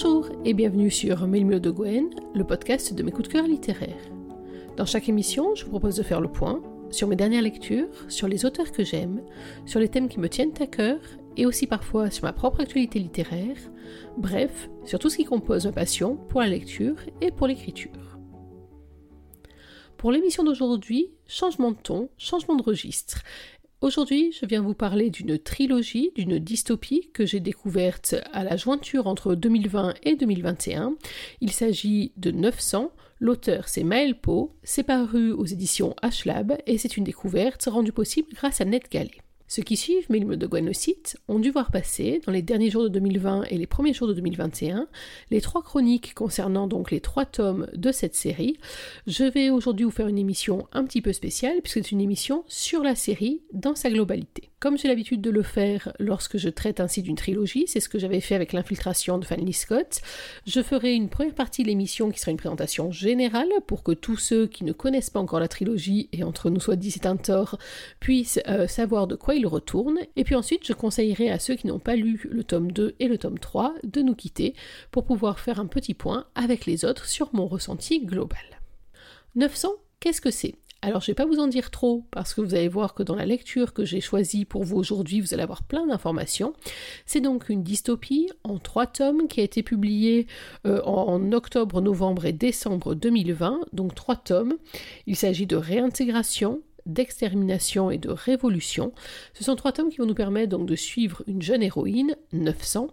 Bonjour et bienvenue sur Mille de Gwen, le podcast de mes coups de cœur littéraires. Dans chaque émission, je vous propose de faire le point sur mes dernières lectures, sur les auteurs que j'aime, sur les thèmes qui me tiennent à cœur et aussi parfois sur ma propre actualité littéraire, bref, sur tout ce qui compose ma passion pour la lecture et pour l'écriture. Pour l'émission d'aujourd'hui, changement de ton, changement de registre. Aujourd'hui, je viens vous parler d'une trilogie, d'une dystopie que j'ai découverte à la jointure entre 2020 et 2021. Il s'agit de 900. L'auteur, c'est Maël Pau. C'est paru aux éditions Ashlab et c'est une découverte rendue possible grâce à NetGalley. Ceux qui suivent Milme de Gwenosite ont dû voir passer, dans les derniers jours de 2020 et les premiers jours de 2021, les trois chroniques concernant donc les trois tomes de cette série. Je vais aujourd'hui vous faire une émission un petit peu spéciale, puisque c'est une émission sur la série dans sa globalité. Comme j'ai l'habitude de le faire lorsque je traite ainsi d'une trilogie, c'est ce que j'avais fait avec l'infiltration de Fanny Scott, je ferai une première partie de l'émission qui sera une présentation générale pour que tous ceux qui ne connaissent pas encore la trilogie, et entre nous soit dit c'est un tort, puissent euh, savoir de quoi il retourne. Et puis ensuite, je conseillerais à ceux qui n'ont pas lu le tome 2 et le tome 3 de nous quitter pour pouvoir faire un petit point avec les autres sur mon ressenti global. 900, qu'est-ce que c'est? Alors je ne vais pas vous en dire trop parce que vous allez voir que dans la lecture que j'ai choisie pour vous aujourd'hui, vous allez avoir plein d'informations. C'est donc une dystopie en trois tomes qui a été publiée euh, en octobre, novembre et décembre 2020, donc trois tomes. Il s'agit de réintégration, d'extermination et de révolution. Ce sont trois tomes qui vont nous permettre donc de suivre une jeune héroïne, 900,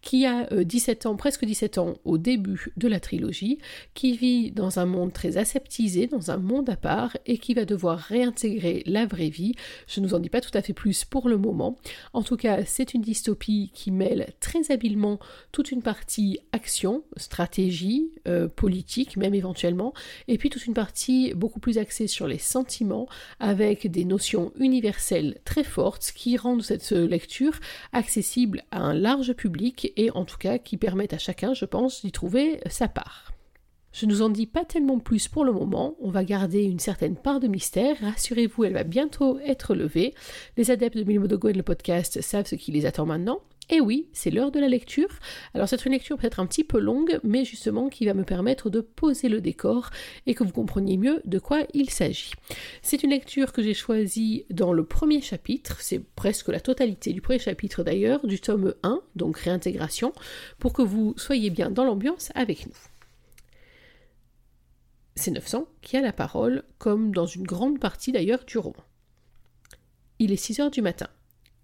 qui a 17 euh, ans, presque 17 ans au début de la trilogie, qui vit dans un monde très aseptisé, dans un monde à part, et qui va devoir réintégrer la vraie vie. Je ne vous en dis pas tout à fait plus pour le moment. En tout cas, c'est une dystopie qui mêle très habilement toute une partie action, stratégie, euh, politique même éventuellement, et puis toute une partie beaucoup plus axée sur les sentiments, avec des notions universelles très fortes qui rendent cette lecture accessible à un large public et en tout cas qui permettent à chacun, je pense, d'y trouver sa part. Je ne vous en dis pas tellement plus pour le moment, on va garder une certaine part de mystère, rassurez-vous, elle va bientôt être levée. Les adeptes de Milmo de le podcast savent ce qui les attend maintenant, et oui, c'est l'heure de la lecture. Alors c'est une lecture peut-être un petit peu longue, mais justement qui va me permettre de poser le décor et que vous compreniez mieux de quoi il s'agit. C'est une lecture que j'ai choisie dans le premier chapitre, c'est presque la totalité du premier chapitre d'ailleurs, du tome 1, donc réintégration, pour que vous soyez bien dans l'ambiance avec nous. C'est 900 qui a la parole, comme dans une grande partie d'ailleurs du roman. Il est 6 heures du matin.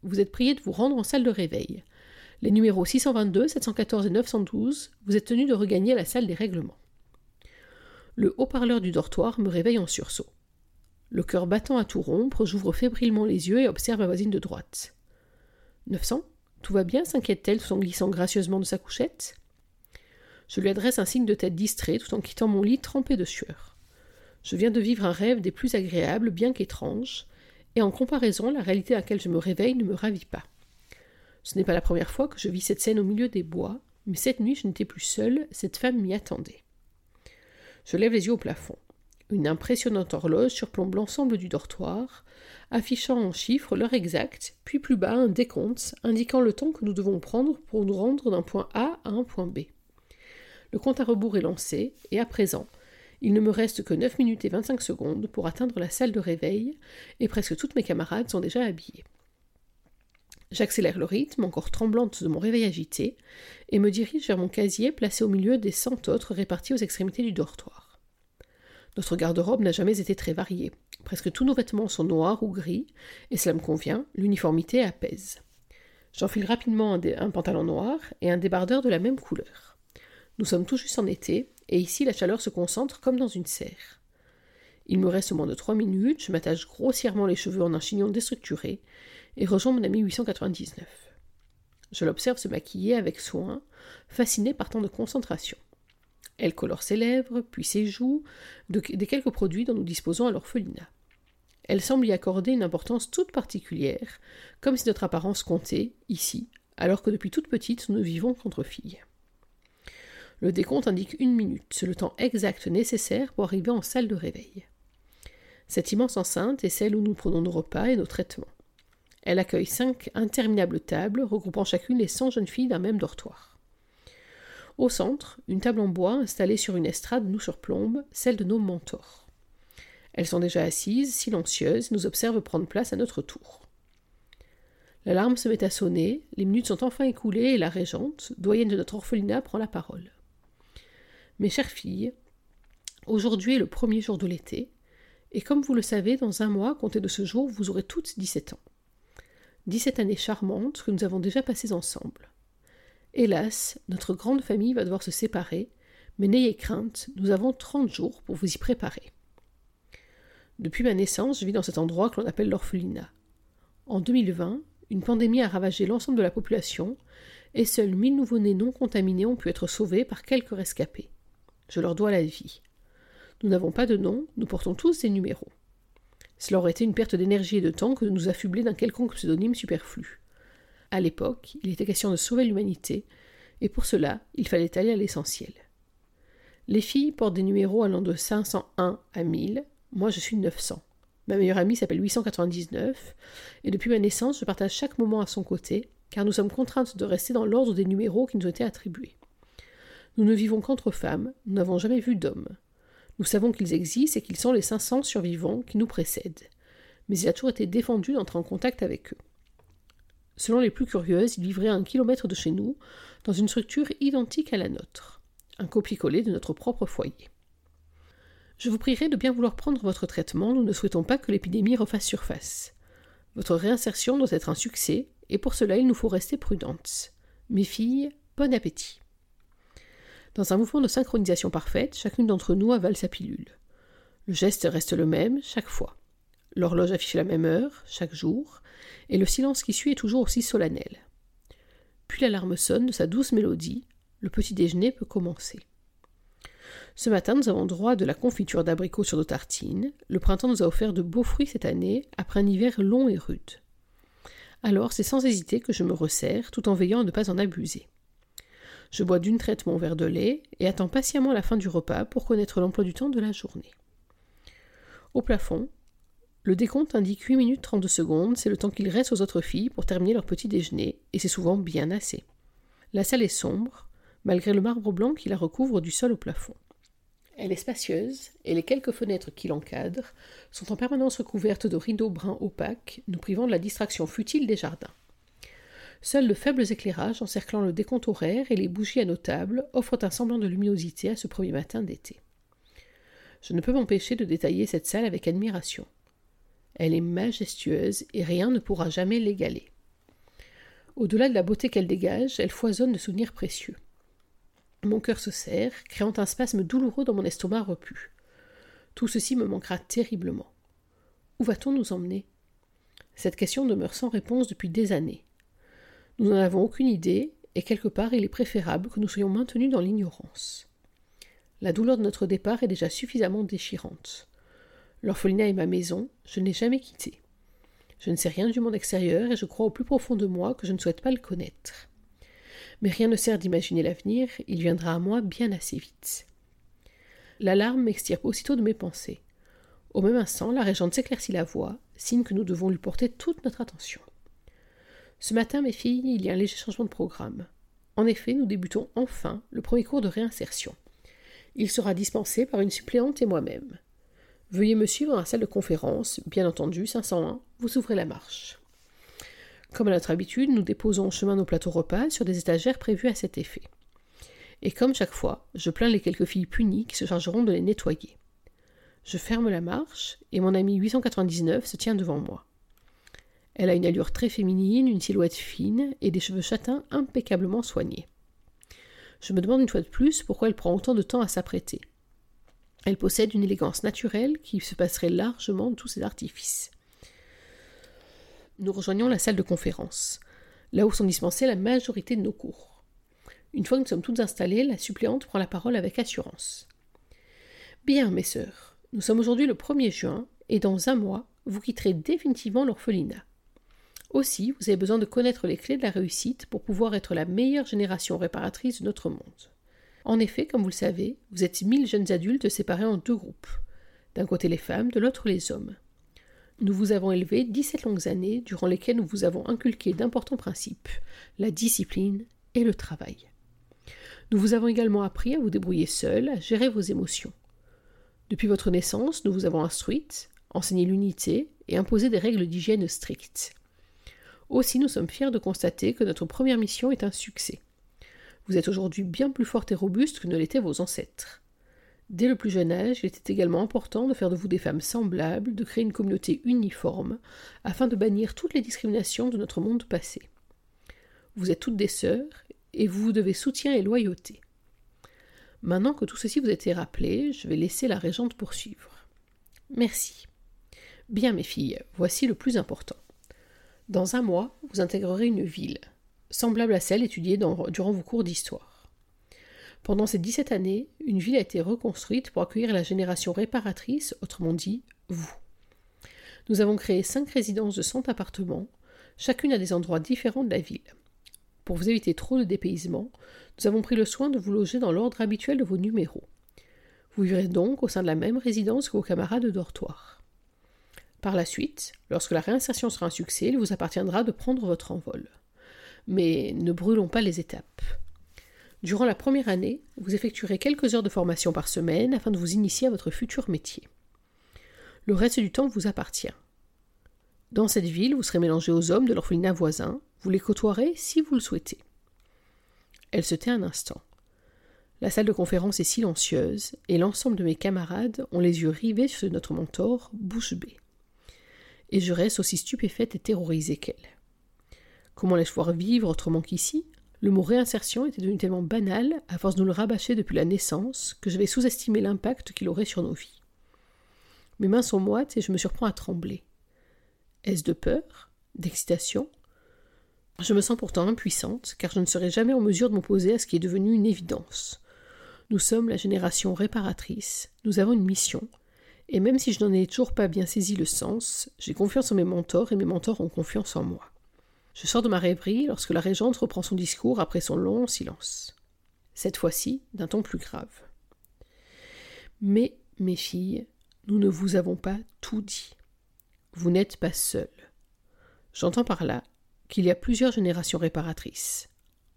Vous êtes prié de vous rendre en salle de réveil les numéros 622, 714 et 912, vous êtes tenus de regagner la salle des règlements. Le haut-parleur du dortoir me réveille en sursaut. Le cœur battant à tout rompre, j'ouvre fébrilement les yeux et observe ma voisine de droite. 900 Tout va bien s'inquiète-t-elle tout en glissant gracieusement de sa couchette? Je lui adresse un signe de tête distrait tout en quittant mon lit trempé de sueur. Je viens de vivre un rêve des plus agréables, bien qu'étrange, et en comparaison, la réalité à laquelle je me réveille ne me ravit pas. Ce n'est pas la première fois que je vis cette scène au milieu des bois, mais cette nuit je n'étais plus seule, cette femme m'y attendait. Je lève les yeux au plafond. Une impressionnante horloge surplombe l'ensemble du dortoir, affichant en chiffres l'heure exacte, puis plus bas un décompte indiquant le temps que nous devons prendre pour nous rendre d'un point A à un point B. Le compte à rebours est lancé, et à présent, il ne me reste que 9 minutes et 25 secondes pour atteindre la salle de réveil, et presque toutes mes camarades sont déjà habillées. J'accélère le rythme, encore tremblante de mon réveil agité, et me dirige vers mon casier placé au milieu des cent autres répartis aux extrémités du dortoir. Notre garde-robe n'a jamais été très variée. Presque tous nos vêtements sont noirs ou gris, et cela me convient, l'uniformité apaise. J'enfile rapidement un, pantalon noir et un débardeur de la même couleur. Nous sommes tout juste en été, et ici la chaleur se concentre comme dans une serre. Il me reste moins de trois minutes, je m'attache grossièrement les cheveux en un chignon déstructuré, et rejoint mon ami 899. Je l'observe se maquiller avec soin, fasciné par tant de concentration. Elle colore ses lèvres, puis ses joues, des quelques produits dont nous disposons à l'orphelinat. Elle semble y accorder une importance toute particulière, comme si notre apparence comptait, ici, alors que depuis toute petite nous ne vivons qu'entre filles. Le décompte indique une minute, c'est le temps exact nécessaire pour arriver en salle de réveil. Cette immense enceinte est celle où nous prenons nos repas et nos traitements. Elle accueille cinq interminables tables, regroupant chacune les cent jeunes filles d'un même dortoir. Au centre, une table en bois installée sur une estrade nous surplombe, celle de nos mentors. Elles sont déjà assises, silencieuses, nous observent prendre place à notre tour. L'alarme se met à sonner, les minutes sont enfin écoulées et la régente, doyenne de notre orphelinat, prend la parole. Mes chères filles, aujourd'hui est le premier jour de l'été, et comme vous le savez, dans un mois, compté de ce jour, vous aurez toutes 17 ans. 17 années charmantes que nous avons déjà passées ensemble. Hélas, notre grande famille va devoir se séparer, mais n'ayez crainte, nous avons 30 jours pour vous y préparer. Depuis ma naissance, je vis dans cet endroit que l'on appelle l'orphelinat. En 2020, une pandémie a ravagé l'ensemble de la population, et seuls 1000 nouveau-nés non contaminés ont pu être sauvés par quelques rescapés. Je leur dois la vie. Nous n'avons pas de nom, nous portons tous des numéros. Cela aurait été une perte d'énergie et de temps que de nous affubler d'un quelconque pseudonyme superflu. À l'époque, il était question de sauver l'humanité, et pour cela, il fallait aller à l'essentiel. Les filles portent des numéros allant de 501 à 1000, moi je suis 900. Ma meilleure amie s'appelle 899, et depuis ma naissance, je partage chaque moment à son côté, car nous sommes contraintes de rester dans l'ordre des numéros qui nous ont été attribués. Nous ne vivons qu'entre femmes, nous n'avons jamais vu d'hommes. Nous savons qu'ils existent et qu'ils sont les 500 survivants qui nous précèdent, mais il a toujours été défendu d'entrer en contact avec eux. Selon les plus curieuses, ils vivraient un kilomètre de chez nous, dans une structure identique à la nôtre, un copier-coller de notre propre foyer. Je vous prierai de bien vouloir prendre votre traitement, nous ne souhaitons pas que l'épidémie refasse surface. Votre réinsertion doit être un succès, et pour cela il nous faut rester prudentes. Mes filles, bon appétit. Dans un mouvement de synchronisation parfaite, chacune d'entre nous avale sa pilule. Le geste reste le même chaque fois. L'horloge affiche la même heure, chaque jour, et le silence qui suit est toujours aussi solennel. Puis l'alarme sonne de sa douce mélodie, le petit déjeuner peut commencer. Ce matin, nous avons droit de la confiture d'abricot sur nos tartines. Le printemps nous a offert de beaux fruits cette année, après un hiver long et rude. Alors, c'est sans hésiter que je me resserre, tout en veillant à ne pas en abuser. Je bois d'une traite mon verre de lait et attends patiemment la fin du repas pour connaître l'emploi du temps de la journée. Au plafond, le décompte indique 8 minutes 32 secondes, c'est le temps qu'il reste aux autres filles pour terminer leur petit déjeuner, et c'est souvent bien assez. La salle est sombre, malgré le marbre blanc qui la recouvre du sol au plafond. Elle est spacieuse, et les quelques fenêtres qui l'encadrent sont en permanence recouvertes de rideaux bruns opaques, nous privant de la distraction futile des jardins. Seuls de faibles éclairages encerclant le décompte horaire et les bougies à nos tables offrent un semblant de luminosité à ce premier matin d'été. Je ne peux m'empêcher de détailler cette salle avec admiration. Elle est majestueuse et rien ne pourra jamais l'égaler. Au-delà de la beauté qu'elle dégage, elle foisonne de souvenirs précieux. Mon cœur se serre, créant un spasme douloureux dans mon estomac repu. Tout ceci me manquera terriblement. Où va-t-on nous emmener? Cette question demeure sans réponse depuis des années. Nous n'en avons aucune idée, et quelque part il est préférable que nous soyons maintenus dans l'ignorance. La douleur de notre départ est déjà suffisamment déchirante. L'orphelinat est ma maison, je ne l'ai jamais quittée. Je ne sais rien du monde extérieur et je crois au plus profond de moi que je ne souhaite pas le connaître mais rien ne sert d'imaginer l'avenir, il viendra à moi bien assez vite. L'alarme m'extirpe aussitôt de mes pensées. Au même instant, la régente s'éclaircit la voix, signe que nous devons lui porter toute notre attention. Ce matin, mes filles, il y a un léger changement de programme. En effet, nous débutons enfin le premier cours de réinsertion. Il sera dispensé par une suppléante et moi-même. Veuillez me suivre dans la salle de conférence, bien entendu, 501, vous ouvrez la marche. Comme à notre habitude, nous déposons en chemin nos plateaux repas sur des étagères prévues à cet effet. Et comme chaque fois, je plains les quelques filles punies qui se chargeront de les nettoyer. Je ferme la marche, et mon amie 899 se tient devant moi. Elle a une allure très féminine, une silhouette fine et des cheveux châtains impeccablement soignés. Je me demande une fois de plus pourquoi elle prend autant de temps à s'apprêter. Elle possède une élégance naturelle qui se passerait largement de tous ses artifices nous rejoignons la salle de conférence, là où sont dispensés la majorité de nos cours. Une fois que nous sommes toutes installées, la suppléante prend la parole avec assurance. Bien, mes sœurs, nous sommes aujourd'hui le 1er juin, et dans un mois, vous quitterez définitivement l'orphelinat. Aussi, vous avez besoin de connaître les clés de la réussite pour pouvoir être la meilleure génération réparatrice de notre monde. En effet, comme vous le savez, vous êtes mille jeunes adultes séparés en deux groupes. D'un côté les femmes, de l'autre les hommes. Nous vous avons élevé dix-sept longues années durant lesquelles nous vous avons inculqué d'importants principes, la discipline et le travail. Nous vous avons également appris à vous débrouiller seul, à gérer vos émotions. Depuis votre naissance, nous vous avons instruite, enseigné l'unité et imposé des règles d'hygiène strictes. Aussi, nous sommes fiers de constater que notre première mission est un succès. Vous êtes aujourd'hui bien plus forte et robuste que ne l'étaient vos ancêtres. Dès le plus jeune âge, il était également important de faire de vous des femmes semblables, de créer une communauté uniforme, afin de bannir toutes les discriminations de notre monde passé. Vous êtes toutes des sœurs, et vous vous devez soutien et loyauté. Maintenant que tout ceci vous a été rappelé, je vais laisser la régente poursuivre. Merci. Bien, mes filles, voici le plus important. Dans un mois, vous intégrerez une ville, semblable à celle étudiée durant vos cours d'histoire. Pendant ces 17 années, une ville a été reconstruite pour accueillir la génération réparatrice, autrement dit, vous. Nous avons créé cinq résidences de 100 appartements, chacune à des endroits différents de la ville. Pour vous éviter trop de dépaysement, nous avons pris le soin de vous loger dans l'ordre habituel de vos numéros. Vous vivrez donc au sein de la même résidence que vos camarades de dortoir. Par la suite, lorsque la réinsertion sera un succès, il vous appartiendra de prendre votre envol. Mais ne brûlons pas les étapes. Durant la première année, vous effectuerez quelques heures de formation par semaine afin de vous initier à votre futur métier. Le reste du temps vous appartient. Dans cette ville, vous serez mélangé aux hommes de l'orphelinat voisin, vous les côtoierez si vous le souhaitez. Elle se tait un instant. La salle de conférence est silencieuse, et l'ensemble de mes camarades ont les yeux rivés sur notre mentor, bouche. Et je reste aussi stupéfaite et terrorisée qu'elle. Comment laisse je voir vivre autrement qu'ici, le mot réinsertion était devenu tellement banal, à force de nous le rabâcher depuis la naissance, que j'avais sous-estimé l'impact qu'il aurait sur nos vies. Mes mains sont moites et je me surprends à trembler. Est-ce de peur? D'excitation? Je me sens pourtant impuissante, car je ne serai jamais en mesure de m'opposer à ce qui est devenu une évidence. Nous sommes la génération réparatrice, nous avons une mission, et même si je n'en ai toujours pas bien saisi le sens, j'ai confiance en mes mentors et mes mentors ont confiance en moi. Je sors de ma rêverie lorsque la régente reprend son discours après son long silence. Cette fois-ci, d'un ton plus grave. Mais, mes filles, nous ne vous avons pas tout dit. Vous n'êtes pas seules. J'entends par là qu'il y a plusieurs générations réparatrices.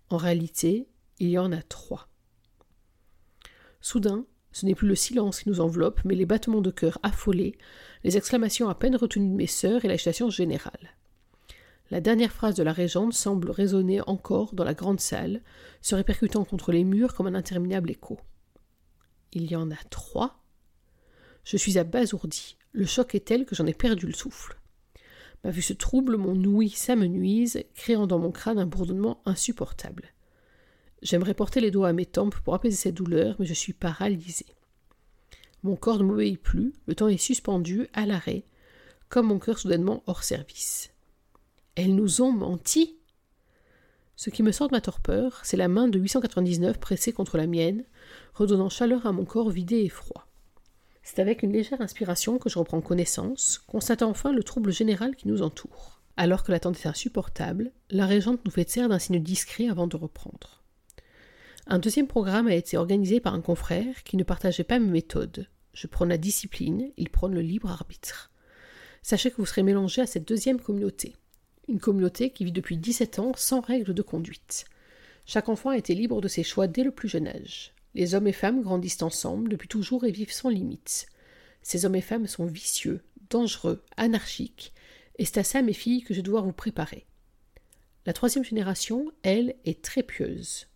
En réalité, il y en a trois. Soudain, ce n'est plus le silence qui nous enveloppe, mais les battements de cœur affolés, les exclamations à peine retenues de mes sœurs et l'agitation générale. La dernière phrase de la régente semble résonner encore dans la grande salle, se répercutant contre les murs comme un interminable écho. Il y en a trois? Je suis abasourdi. Le choc est tel que j'en ai perdu le souffle. Ma vue se trouble, mon ouïe s'amenuise, créant dans mon crâne un bourdonnement insupportable. J'aimerais porter les doigts à mes tempes pour apaiser cette douleur, mais je suis paralysé. Mon corps ne m'obéit plus, le temps est suspendu, à l'arrêt, comme mon cœur soudainement hors service. Elles nous ont menti. Ce qui me sort de ma torpeur, c'est la main de 899 pressée contre la mienne, redonnant chaleur à mon corps vidé et froid. C'est avec une légère inspiration que je reprends connaissance, constatant enfin le trouble général qui nous entoure. Alors que l'attente est insupportable, la régente nous fait serre d'un signe discret avant de reprendre. Un deuxième programme a été organisé par un confrère qui ne partageait pas mes méthodes. Je prône la discipline, il prône le libre arbitre. Sachez que vous serez mélangé à cette deuxième communauté une communauté qui vit depuis 17 ans sans règles de conduite. Chaque enfant a été libre de ses choix dès le plus jeune âge. Les hommes et femmes grandissent ensemble depuis toujours et vivent sans limites. Ces hommes et femmes sont vicieux, dangereux, anarchiques, et c'est à ça, mes filles, que je dois vous préparer. La troisième génération, elle, est très pieuse.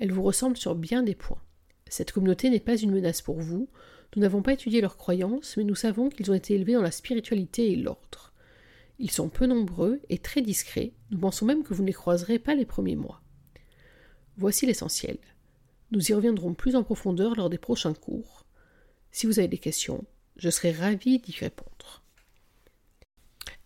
Elle vous ressemble sur bien des points. Cette communauté n'est pas une menace pour vous. Nous n'avons pas étudié leurs croyances, mais nous savons qu'ils ont été élevés dans la spiritualité et l'ordre. Ils sont peu nombreux et très discrets, nous pensons même que vous ne les croiserez pas les premiers mois. Voici l'essentiel. Nous y reviendrons plus en profondeur lors des prochains cours. Si vous avez des questions, je serai ravie d'y répondre.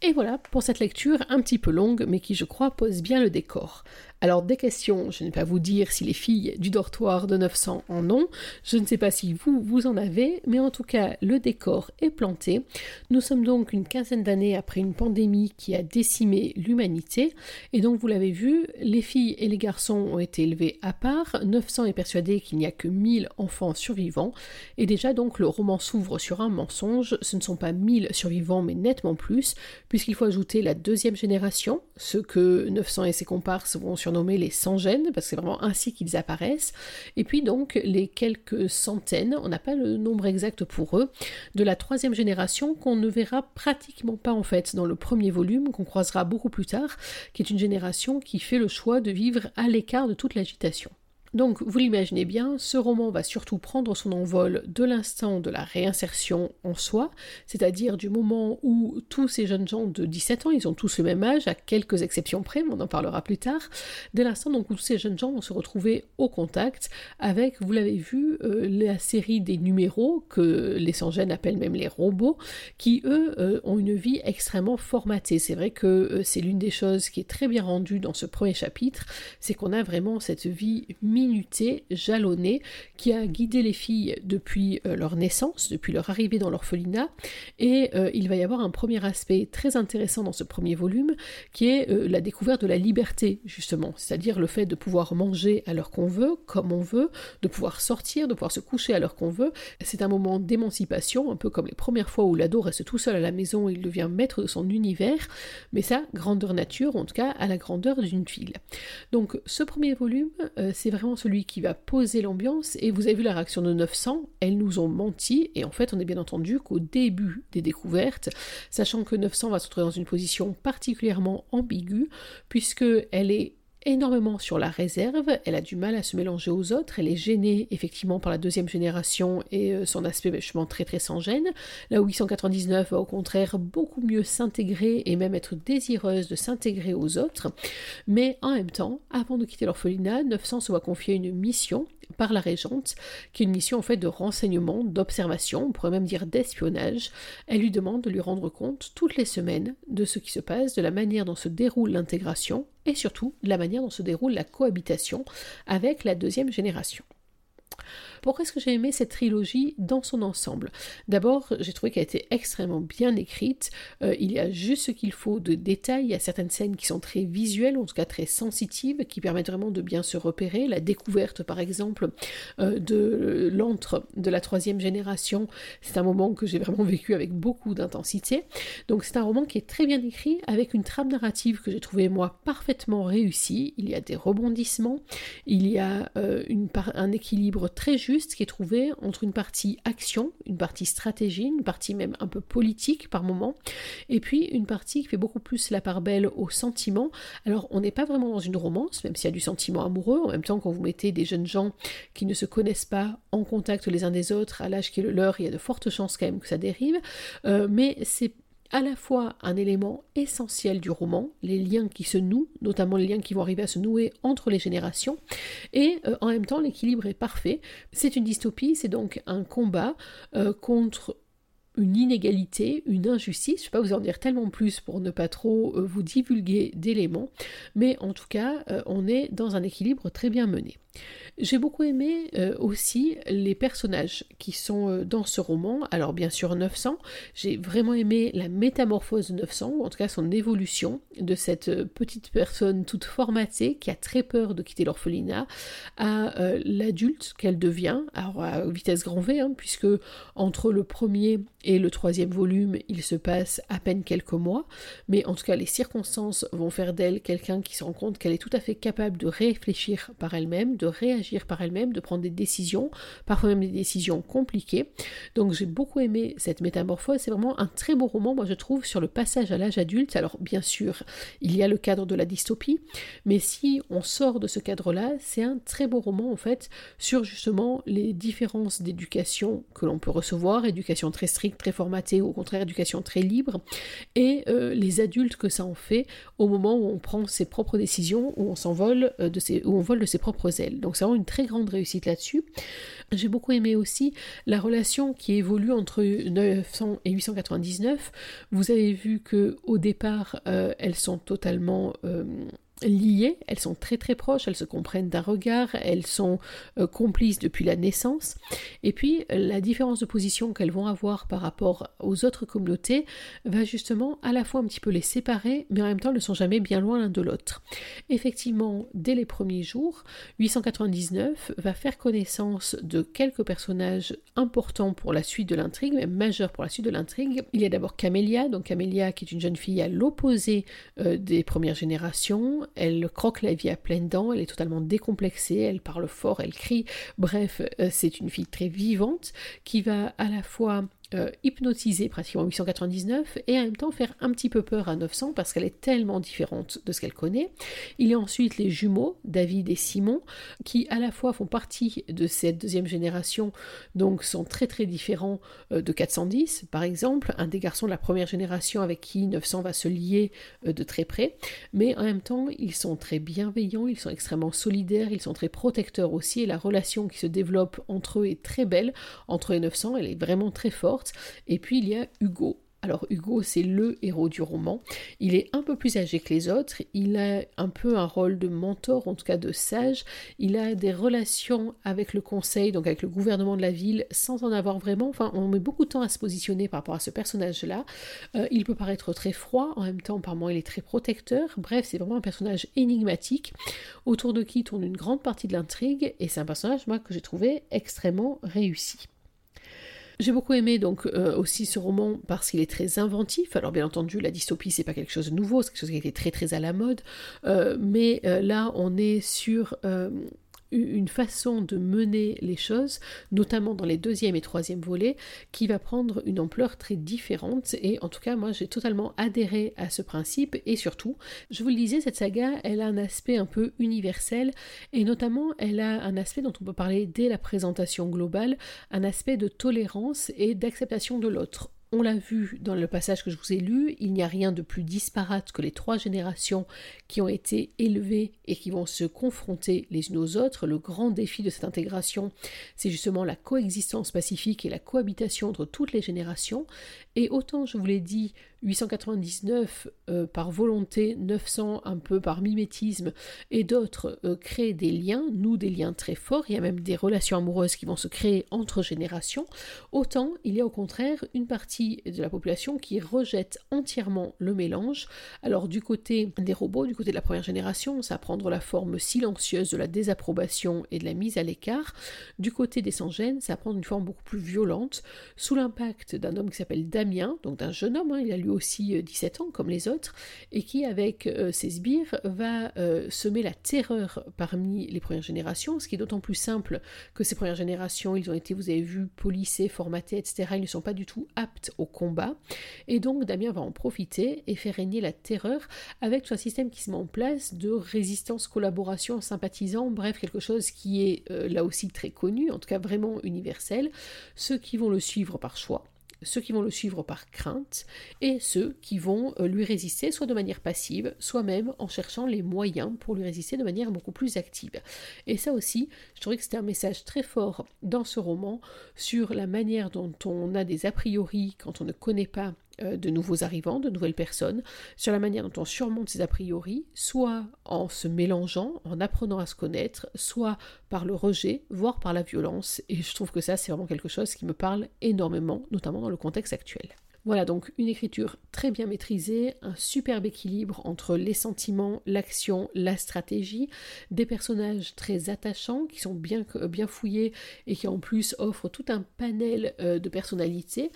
Et voilà pour cette lecture un petit peu longue, mais qui je crois pose bien le décor. Alors des questions, je ne vais pas vous dire si les filles du dortoir de 900 en ont, je ne sais pas si vous, vous en avez, mais en tout cas le décor est planté. Nous sommes donc une quinzaine d'années après une pandémie qui a décimé l'humanité, et donc vous l'avez vu, les filles et les garçons ont été élevés à part, 900 est persuadé qu'il n'y a que 1000 enfants survivants, et déjà donc le roman s'ouvre sur un mensonge, ce ne sont pas 1000 survivants mais nettement plus, puisqu'il faut ajouter la deuxième génération, ce que 900 et ses comparses vont surnommer les sans-gènes, parce que c'est vraiment ainsi qu'ils apparaissent, et puis donc les quelques centaines, on n'a pas le nombre exact pour eux, de la troisième génération qu'on ne verra pratiquement pas en fait dans le premier volume, qu'on croisera beaucoup plus tard, qui est une génération qui fait le choix de vivre à l'écart de toute l'agitation. Donc, vous l'imaginez bien, ce roman va surtout prendre son envol de l'instant de la réinsertion en soi, c'est-à-dire du moment où tous ces jeunes gens de 17 ans, ils ont tous le même âge, à quelques exceptions près, mais on en parlera plus tard, dès l'instant donc où tous ces jeunes gens vont se retrouver au contact avec, vous l'avez vu, euh, la série des numéros que les sans-gènes appellent même les robots, qui eux euh, ont une vie extrêmement formatée. C'est vrai que euh, c'est l'une des choses qui est très bien rendue dans ce premier chapitre, c'est qu'on a vraiment cette vie minutée, jalonnée, qui a guidé les filles depuis euh, leur naissance, depuis leur arrivée dans l'orphelinat. Et euh, il va y avoir un premier aspect très intéressant dans ce premier volume, qui est euh, la découverte de la liberté, justement, c'est-à-dire le fait de pouvoir manger à l'heure qu'on veut, comme on veut, de pouvoir sortir, de pouvoir se coucher à l'heure qu'on veut. C'est un moment d'émancipation, un peu comme les premières fois où l'ado reste tout seul à la maison et il devient maître de son univers, mais ça, grandeur nature, en tout cas à la grandeur d'une ville. Donc ce premier volume, c'est vraiment celui qui va poser l'ambiance, et vous avez vu la réaction de 900, elles nous ont menti, et en fait on est bien entendu qu'au début des découvertes, sachant que 900 va se trouver dans une position particulièrement ambiguë, puisque elle est énormément sur la réserve, elle a du mal à se mélanger aux autres, elle est gênée effectivement par la deuxième génération et euh, son aspect vachement très très sans gêne, là où 899 va au contraire beaucoup mieux s'intégrer et même être désireuse de s'intégrer aux autres, mais en même temps, avant de quitter l'orphelinat, 900 se voit confier une mission par la régente, qui est une mission en fait de renseignement, d'observation, on pourrait même dire d'espionnage. Elle lui demande de lui rendre compte toutes les semaines de ce qui se passe, de la manière dont se déroule l'intégration et surtout la manière dont se déroule la cohabitation avec la deuxième génération. Pourquoi est-ce que j'ai aimé cette trilogie dans son ensemble? D'abord, j'ai trouvé qu'elle était extrêmement bien écrite. Euh, il y a juste ce qu'il faut de détails. Il y a certaines scènes qui sont très visuelles, en tout cas très sensitives, qui permettent vraiment de bien se repérer. La découverte, par exemple, euh, de l'antre de la troisième génération, c'est un moment que j'ai vraiment vécu avec beaucoup d'intensité. Donc c'est un roman qui est très bien écrit, avec une trame narrative que j'ai trouvé moi parfaitement réussie. Il y a des rebondissements, il y a euh, un équilibre très juste qui est trouvé entre une partie action, une partie stratégie, une partie même un peu politique par moment, et puis une partie qui fait beaucoup plus la part belle au sentiment. Alors on n'est pas vraiment dans une romance, même s'il y a du sentiment amoureux, en même temps quand vous mettez des jeunes gens qui ne se connaissent pas en contact les uns des autres à l'âge qui est le leur, il y a de fortes chances quand même que ça dérive, euh, mais c'est à la fois un élément essentiel du roman, les liens qui se nouent, notamment les liens qui vont arriver à se nouer entre les générations, et euh, en même temps l'équilibre est parfait. C'est une dystopie, c'est donc un combat euh, contre une inégalité, une injustice. Je ne vais pas vous en dire tellement plus pour ne pas trop euh, vous divulguer d'éléments, mais en tout cas, on est dans un équilibre très bien mené. J'ai beaucoup aimé euh, aussi les personnages qui sont euh, dans ce roman. Alors bien sûr 900, j'ai vraiment aimé la métamorphose de 900, ou en tout cas son évolution de cette euh, petite personne toute formatée qui a très peur de quitter l'orphelinat à l'adulte qu'elle devient, alors à vitesse grand V, hein, puisque entre le premier et le troisième volume, il se passe à peine quelques mois, mais en tout cas les circonstances vont faire d'elle quelqu'un qui se rend compte qu'elle est tout à fait capable de réfléchir par elle-même, de réagir par elle-même, de prendre des décisions, parfois même des décisions compliquées. Donc j'ai beaucoup aimé cette métamorphose, c'est vraiment un très beau roman, moi je trouve, sur le passage à l'âge adulte. Alors bien sûr, il y a le cadre de la dystopie, mais si on sort de ce cadre-là, c'est un très beau roman en fait sur justement les différences d'éducation que l'on peut recevoir, éducation très stricte, très formatée, ou au contraire éducation très libre, et euh, les adultes que ça en fait au moment où on prend ses propres décisions, où on s'envole euh, de ses, où on vole de ses propres ailes. Donc c'est vraiment une très grande réussite là-dessus. J'ai beaucoup aimé aussi la relation qui évolue entre 900 et 899. Vous avez vu que au départ, euh, elles sont totalement liées, elles sont très très proches, elles se comprennent d'un regard, elles sont euh, complices depuis la naissance. Et puis la différence de position qu'elles vont avoir par rapport aux autres communautés va justement à la fois un petit peu les séparer, mais en même temps ne sont jamais bien loin l'un de l'autre. Effectivement, dès les premiers jours, 899 va faire connaissance de quelques personnages importants pour la suite de l'intrigue, même majeurs pour la suite de l'intrigue. Il y a d'abord Camélia, donc Camélia qui est une jeune fille à l'opposé euh, des premières générations. Elle croque la vie à pleines dents, elle est totalement décomplexée, elle parle fort, elle crie. Bref, euh, c'est une fille très vivante qui va à la fois euh, hypnotiser pratiquement 899 et en même temps faire un petit peu peur à 900 parce qu'elle est tellement différente de ce qu'elle connaît. Il y a ensuite les jumeaux, David et Simon, qui à la fois font partie de cette deuxième génération, donc sont très très différents euh, de 410 par exemple, un des garçons de la première génération avec qui 900 va se lier euh, de très près, mais en même temps ils sont très bienveillants, ils sont extrêmement solidaires, ils sont très protecteurs aussi et la relation qui se développe entre eux est très belle, entre et 900, elle est vraiment très forte. Et puis il y a Hugo. Alors Hugo, c'est le héros du roman. Il est un peu plus âgé que les autres. Il a un peu un rôle de mentor, en tout cas de sage. Il a des relations avec le conseil, donc avec le gouvernement de la ville, sans en avoir vraiment. Enfin, on met beaucoup de temps à se positionner par rapport à ce personnage-là. Euh, il peut paraître très froid, en même temps, par moments, il est très protecteur. Bref, c'est vraiment un personnage énigmatique, autour de qui tourne une grande partie de l'intrigue. Et c'est un personnage, moi, que j'ai trouvé extrêmement réussi. J'ai beaucoup aimé donc euh, aussi ce roman parce qu'il est très inventif. Alors bien entendu, la dystopie c'est pas quelque chose de nouveau, c'est quelque chose qui été très très à la mode, euh, mais euh, là on est sur une façon de mener les choses, notamment dans les deuxième et troisième volets, qui va prendre une ampleur très différente. Et en tout cas, moi, j'ai totalement adhéré à ce principe. Et surtout, je vous le disais, cette saga, elle a un aspect un peu universel. Et notamment, elle a un aspect dont on peut parler dès la présentation globale, un aspect de tolérance et d'acceptation de l'autre. On l'a vu dans le passage que je vous ai lu, il n'y a rien de plus disparate que les trois générations qui ont été élevées et qui vont se confronter les unes aux autres. Le grand défi de cette intégration, c'est justement la coexistence pacifique et la cohabitation entre toutes les générations. Et autant, je vous l'ai dit, 899 euh, par volonté, 900 un peu par mimétisme, et d'autres euh, créent des liens, nous des liens très forts, il y a même des relations amoureuses qui vont se créer entre générations, autant il y a au contraire une partie de la population qui rejette entièrement le mélange. Alors du côté des robots, du côté de la première génération, ça va prendre la forme silencieuse de la désapprobation et de la mise à l'écart. Du côté des sans-gènes, ça va prendre une forme beaucoup plus violente, sous l'impact d'un homme qui s'appelle Damien, donc d'un jeune homme, hein, il a lui aussi 17 euh, ans comme les autres, et qui avec euh, ses sbires va euh, semer la terreur parmi les premières générations, ce qui est d'autant plus simple que ces premières générations, ils ont été, vous avez vu, polissés, formatés, etc. Ils ne sont pas du tout aptes au combat, et donc Damien va en profiter et faire régner la terreur avec tout un système qui se met en place de résistance, collaboration, sympathisant, bref, quelque chose qui est là aussi très connu, en tout cas vraiment universel, ceux qui vont le suivre par choix ceux qui vont le suivre par crainte et ceux qui vont euh, lui résister soit de manière passive, soit même en cherchant les moyens pour lui résister de manière beaucoup plus active. Et ça aussi, je trouvais que c'était un message très fort dans ce roman sur la manière dont on a des a priori quand on ne connaît pas de nouveaux arrivants, de nouvelles personnes, sur la manière dont on surmonte ces a priori, soit en se mélangeant, en apprenant à se connaître, soit par le rejet, voire par la violence. Et je trouve que ça, c'est vraiment quelque chose qui me parle énormément, notamment dans le contexte actuel. Voilà donc une écriture très bien maîtrisée, un superbe équilibre entre les sentiments, l'action, la stratégie, des personnages très attachants qui sont bien, fouillés et qui en plus offrent tout un panel euh, de personnalités.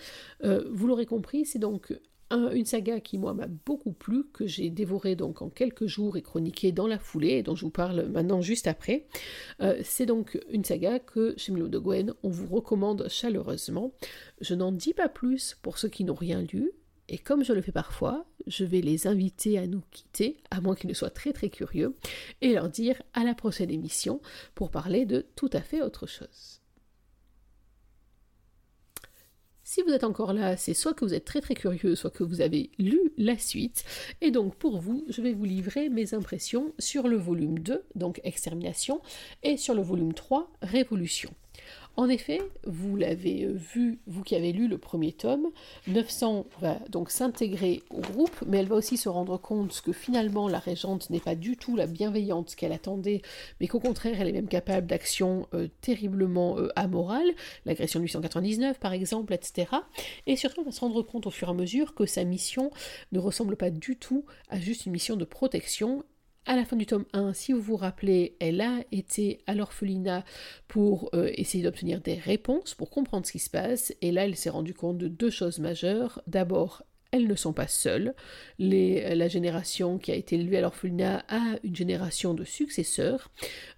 Euh, vous l'aurez compris, c'est donc une saga qui moi m'a beaucoup plu, que j'ai dévoré donc en quelques jours et chroniqué dans la foulée, et dont je vous parle maintenant juste après. Euh, c'est donc une saga que chez Milo de Gwen on vous recommande chaleureusement. Je n'en dis pas plus pour ceux qui n'ont rien lu, et comme je le fais parfois, je vais les inviter à nous quitter, à moins qu'ils ne soient très très curieux, et leur dire à la prochaine émission pour parler de tout à fait autre chose. Si vous êtes encore là, c'est soit que vous êtes très très curieux, soit que vous avez lu la suite. Et donc pour vous, je vais vous livrer mes impressions sur le volume 2, donc Extermination, et sur le volume 3, Révolution. En effet, vous l'avez vu, vous qui avez lu le premier tome, 900 va donc s'intégrer au groupe, mais elle va aussi se rendre compte que finalement la régente n'est pas du tout la bienveillante qu'elle attendait, mais qu'au contraire elle est même capable d'actions euh, terriblement euh, amorales, l'agression de 899 par exemple, etc. Et surtout elle va se rendre compte au fur et à mesure que sa mission ne ressemble pas du tout à juste une mission de protection à la fin du tome 1, si vous vous rappelez, elle a été à l'orphelinat pour euh, essayer d'obtenir des réponses, pour comprendre ce qui se passe, et là elle s'est rendue compte de deux choses majeures. D'abord, elles ne sont pas seules. la génération qui a été élevée à l'orphelinat a une génération de successeurs,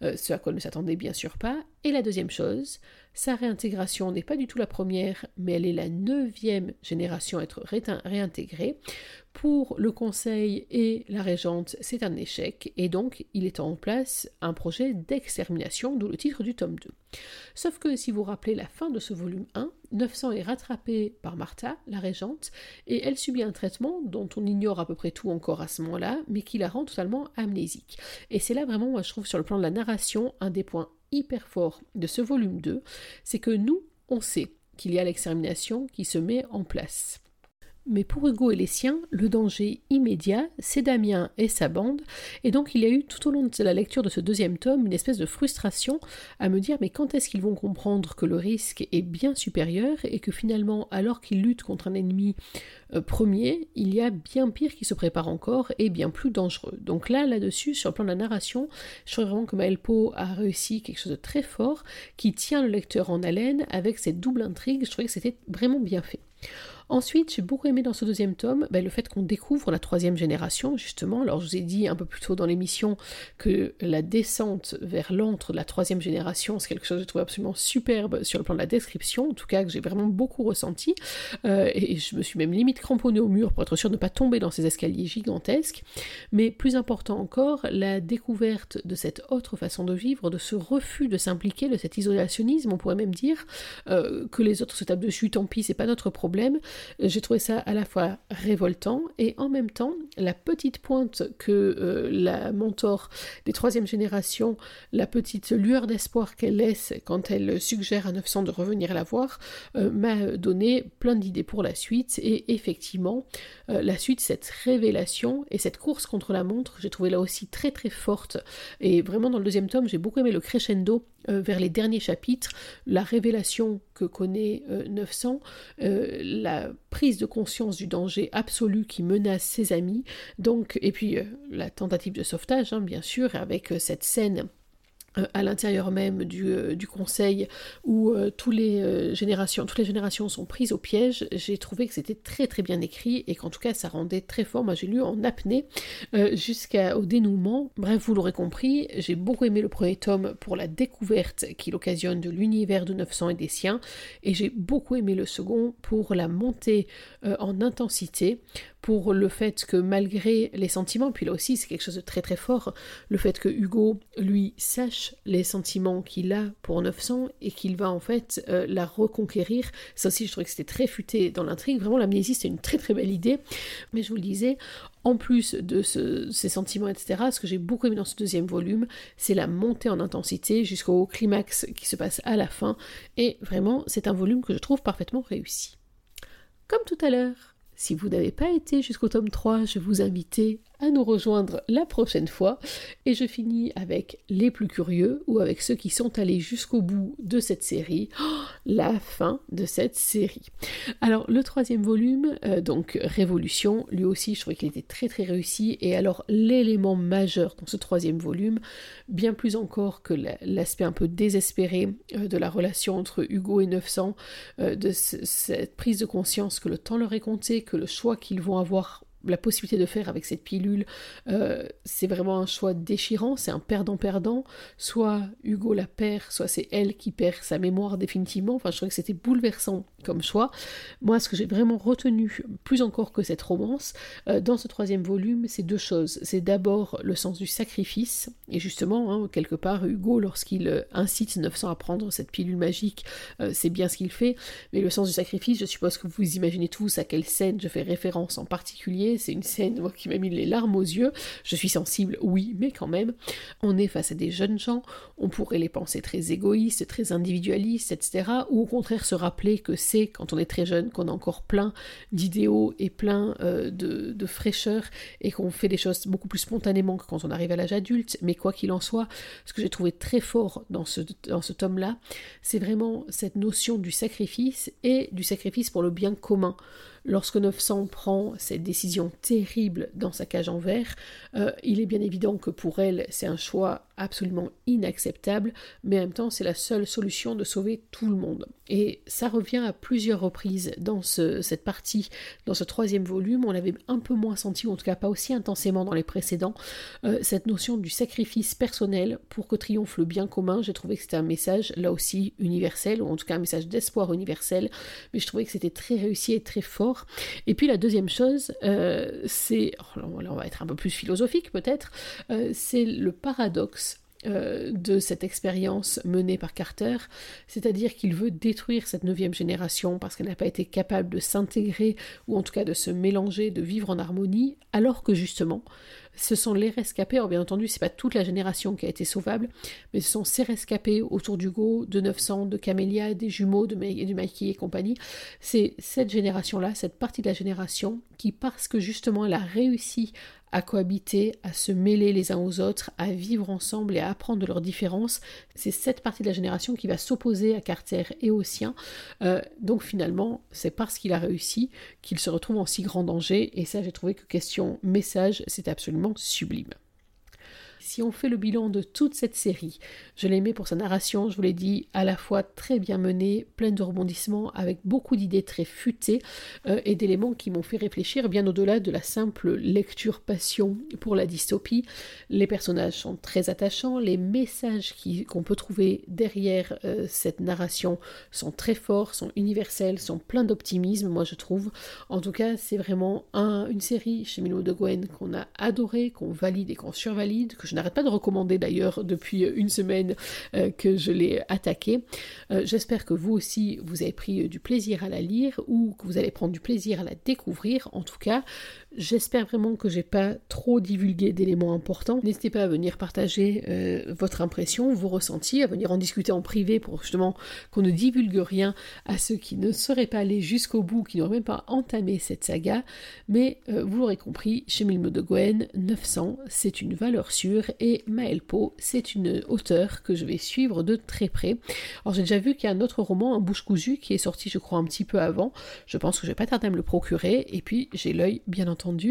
euh, ce à quoi ne s'attendait bien sûr pas. Et la deuxième chose, sa réintégration n'est pas du tout la première, mais elle est la neuvième génération à être réintégrée. Pour le conseil et la régente, c'est un échec, et donc il est en place un projet d'extermination, d'où le titre du tome 2. Sauf que si vous rappelez la fin de ce volume 1, 900 est rattrapée par Martha, la régente, et elle subit un traitement dont on ignore à peu près tout encore à ce moment-là, mais qui la rend totalement amnésique. Et c'est là vraiment, moi je trouve, sur le plan de la narration, un des points hyper forts de ce volume 2, c'est que nous, on sait qu'il y a l'extermination qui se met en place. Mais pour Hugo et les siens, le danger immédiat, c'est Damien et sa bande, et donc il y a eu tout au long de la lecture de ce deuxième tome une espèce de frustration à me dire mais quand est-ce qu'ils vont comprendre que le risque est bien supérieur et que finalement, alors qu'ils luttent contre un ennemi euh, premier, il y a bien pire qui se prépare encore et bien plus dangereux. Donc là, là-dessus, sur le plan de la narration, je trouve vraiment que Maelpo a réussi quelque chose de très fort qui tient le lecteur en haleine avec cette double intrigue, je trouvais que c'était vraiment bien fait. Ensuite, j'ai beaucoup aimé dans ce deuxième tome ben, le fait qu'on découvre la troisième génération, justement. Alors, je vous ai dit un peu plus tôt dans l'émission que la descente vers l'antre de la troisième génération, c'est quelque chose que je trouve absolument superbe sur le plan de la description, en tout cas que j'ai vraiment beaucoup ressenti. Euh, et je me suis même limite cramponnée au mur pour être sûr de ne pas tomber dans ces escaliers gigantesques. Mais plus important encore, la découverte de cette autre façon de vivre, de ce refus de s'impliquer, de cet isolationnisme, on pourrait même dire euh, que les autres se tapent dessus, tant pis, c'est pas notre problème. J'ai trouvé ça à la fois révoltant et en même temps la petite pointe que euh, la mentor des troisième génération, la petite lueur d'espoir qu'elle laisse quand elle suggère à 900 de revenir la voir, euh, m'a donné plein d'idées pour la suite. Et effectivement euh, la suite, cette révélation et cette course contre la montre, j'ai trouvé là aussi très très forte. Et vraiment dans le deuxième tome j'ai beaucoup aimé le crescendo vers les derniers chapitres, la révélation que connaît 900, la prise de conscience du danger absolu qui menace ses amis, donc, et puis euh, la tentative de sauvetage, hein, bien sûr, avec euh, cette scène euh, à l'intérieur même du, euh, conseil où euh, toutes les générations sont prises au piège, j'ai trouvé que c'était très très bien écrit et qu'en tout cas ça rendait très fort. Moi j'ai lu en apnée jusqu'au dénouement. Bref, vous l'aurez compris, j'ai beaucoup aimé le premier tome pour la découverte qu'il occasionne de l'univers de 900 et des siens et j'ai beaucoup aimé le second pour la montée en intensité pour le fait que malgré les sentiments, puis là aussi c'est quelque chose de très très fort, le fait que Hugo lui sache les sentiments qu'il a pour 900 et qu'il va en fait euh, la reconquérir, ça aussi je trouvais que c'était très futé dans l'intrigue, vraiment l'amnésie c'est une très très belle idée, mais je vous le disais, en plus de ces sentiments, etc., ce que j'ai beaucoup aimé dans ce deuxième volume, c'est la montée en intensité jusqu'au climax qui se passe à la fin, et vraiment c'est un volume que je trouve parfaitement réussi. Comme tout à l'heure. Si vous n'avez pas été jusqu'au tome 3, je vous invite à nous rejoindre la prochaine fois. Et je finis avec les plus curieux ou avec ceux qui sont allés jusqu'au bout de cette série. Oh, la fin de cette série. Alors le troisième volume, euh, donc Révolution, lui aussi je trouvais qu'il était très très réussi. Et alors l'élément majeur dans ce troisième volume, bien plus encore que l'aspect un peu désespéré euh, de la relation entre Hugo et 900, euh, de cette prise de conscience que le temps leur est compté, que le choix qu'ils vont avoir la possibilité de faire avec cette pilule, euh, c'est vraiment un choix déchirant, c'est un perdant-perdant. Soit Hugo la perd, soit c'est elle qui perd sa mémoire définitivement. Enfin, je trouvais que c'était bouleversant comme choix. Moi, ce que j'ai vraiment retenu, plus encore que cette romance, euh, dans ce troisième volume, c'est deux choses. C'est d'abord le sens du sacrifice, et justement, hein, quelque part, Hugo, lorsqu'il euh, incite 900 à prendre cette pilule magique, c'est bien ce qu'il fait, mais le sens du sacrifice, je suppose que vous imaginez tous à quelle scène je fais référence en particulier c'est une scène qui m'a mis les larmes aux yeux. Je suis sensible, oui, mais quand même. On est face à des jeunes gens, on pourrait les penser très égoïstes, très individualistes, etc. Ou au contraire se rappeler que c'est quand on est très jeune qu'on a encore plein d'idéaux et plein euh, de, fraîcheur et qu'on fait des choses beaucoup plus spontanément que quand on arrive à l'âge adulte. Mais quoi qu'il en soit, ce que j'ai trouvé très fort dans ce, dans ce tome-là, c'est vraiment cette notion du sacrifice et du sacrifice pour le bien commun. Lorsque 900 prend cette décision terrible dans sa cage en verre, euh, il est bien évident que pour elle, c'est un choix absolument inacceptable, mais en même temps, c'est la seule solution de sauver tout le monde. Et ça revient à plusieurs reprises dans cette partie, dans ce troisième volume. On l'avait un peu moins senti, ou en tout cas pas aussi intensément dans les précédents, euh, cette notion du sacrifice personnel pour que triomphe le bien commun. J'ai trouvé que c'était un message, là aussi, universel, ou en tout cas un message d'espoir universel, mais je trouvais que c'était très réussi et très fort. Et puis la deuxième chose, euh, c'est, oh, on va être un peu plus philosophique peut-être, euh, c'est le paradoxe euh, de cette expérience menée par Carter, c'est-à-dire qu'il veut détruire cette neuvième génération parce qu'elle n'a pas été capable de s'intégrer ou en tout cas de se mélanger, de vivre en harmonie, alors que justement, ce sont les rescapés, alors bien entendu, c'est pas toute la génération qui a été sauvable, mais ce sont ces rescapés autour du Go, de 900, de Camélia, des jumeaux, de, Mikey et compagnie. C'est cette génération-là, cette partie de la génération qui, parce que justement elle a réussi à cohabiter, à se mêler les uns aux autres, à vivre ensemble et à apprendre de leurs différences. C'est cette partie de la génération qui va s'opposer à Carter et aux siens. Euh, donc finalement, c'est parce qu'il a réussi qu'il se retrouve en si grand danger. Et ça, j'ai trouvé que question message, c'est absolument sublime. Si on fait le bilan de toute cette série, je l'aimais pour sa narration, je vous l'ai dit, à la fois très bien menée, pleine de rebondissements, avec beaucoup d'idées très futées euh, et d'éléments qui m'ont fait réfléchir bien au-delà de la simple lecture passion pour la dystopie. Les personnages sont très attachants, les messages qu'on peut trouver derrière euh, cette narration sont très forts, sont universels, sont pleins d'optimisme, moi je trouve. En tout cas, c'est vraiment une série chez Milo de Gwen qu'on a adoré, qu'on valide et qu'on survalide, que je n'arrête pas de recommander d'ailleurs depuis une semaine euh, que je l'ai attaqué. Euh, j'espère que vous aussi, vous avez pris du plaisir à la lire ou que vous allez prendre du plaisir à la découvrir. En tout cas, J'espère vraiment que j'ai pas trop divulgué d'éléments importants. N'hésitez pas à venir partager euh, votre impression, vos ressentis, à venir en discuter en privé pour justement qu'on ne divulgue rien à ceux qui ne seraient pas allés jusqu'au bout, qui n'auraient même pas entamé cette saga. Mais euh, vous l'aurez compris, chez Milmo de Gwen, 900, c'est une valeur sûre et Maël Po, c'est une auteure que je vais suivre de très près. Alors j'ai déjà vu qu'il y a un autre roman, un bouche cousue, qui est sorti je crois un petit peu avant. Je pense que je vais pas tarder à me le procurer et puis j'ai l'œil bien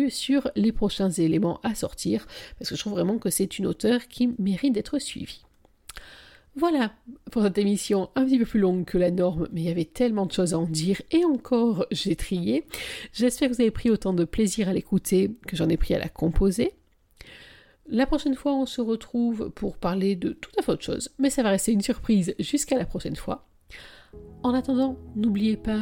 sur les prochains éléments à sortir, parce que je trouve vraiment que c'est une auteure qui mérite d'être suivie. Voilà pour cette émission un petit peu plus longue que la norme, mais il y avait tellement de choses à en dire et encore j'ai trié. J'espère que vous avez pris autant de plaisir à l'écouter que j'en ai pris à la composer. La prochaine fois, on se retrouve pour parler de tout à fait autre chose, mais ça va rester une surprise jusqu'à la prochaine fois. En attendant, n'oubliez pas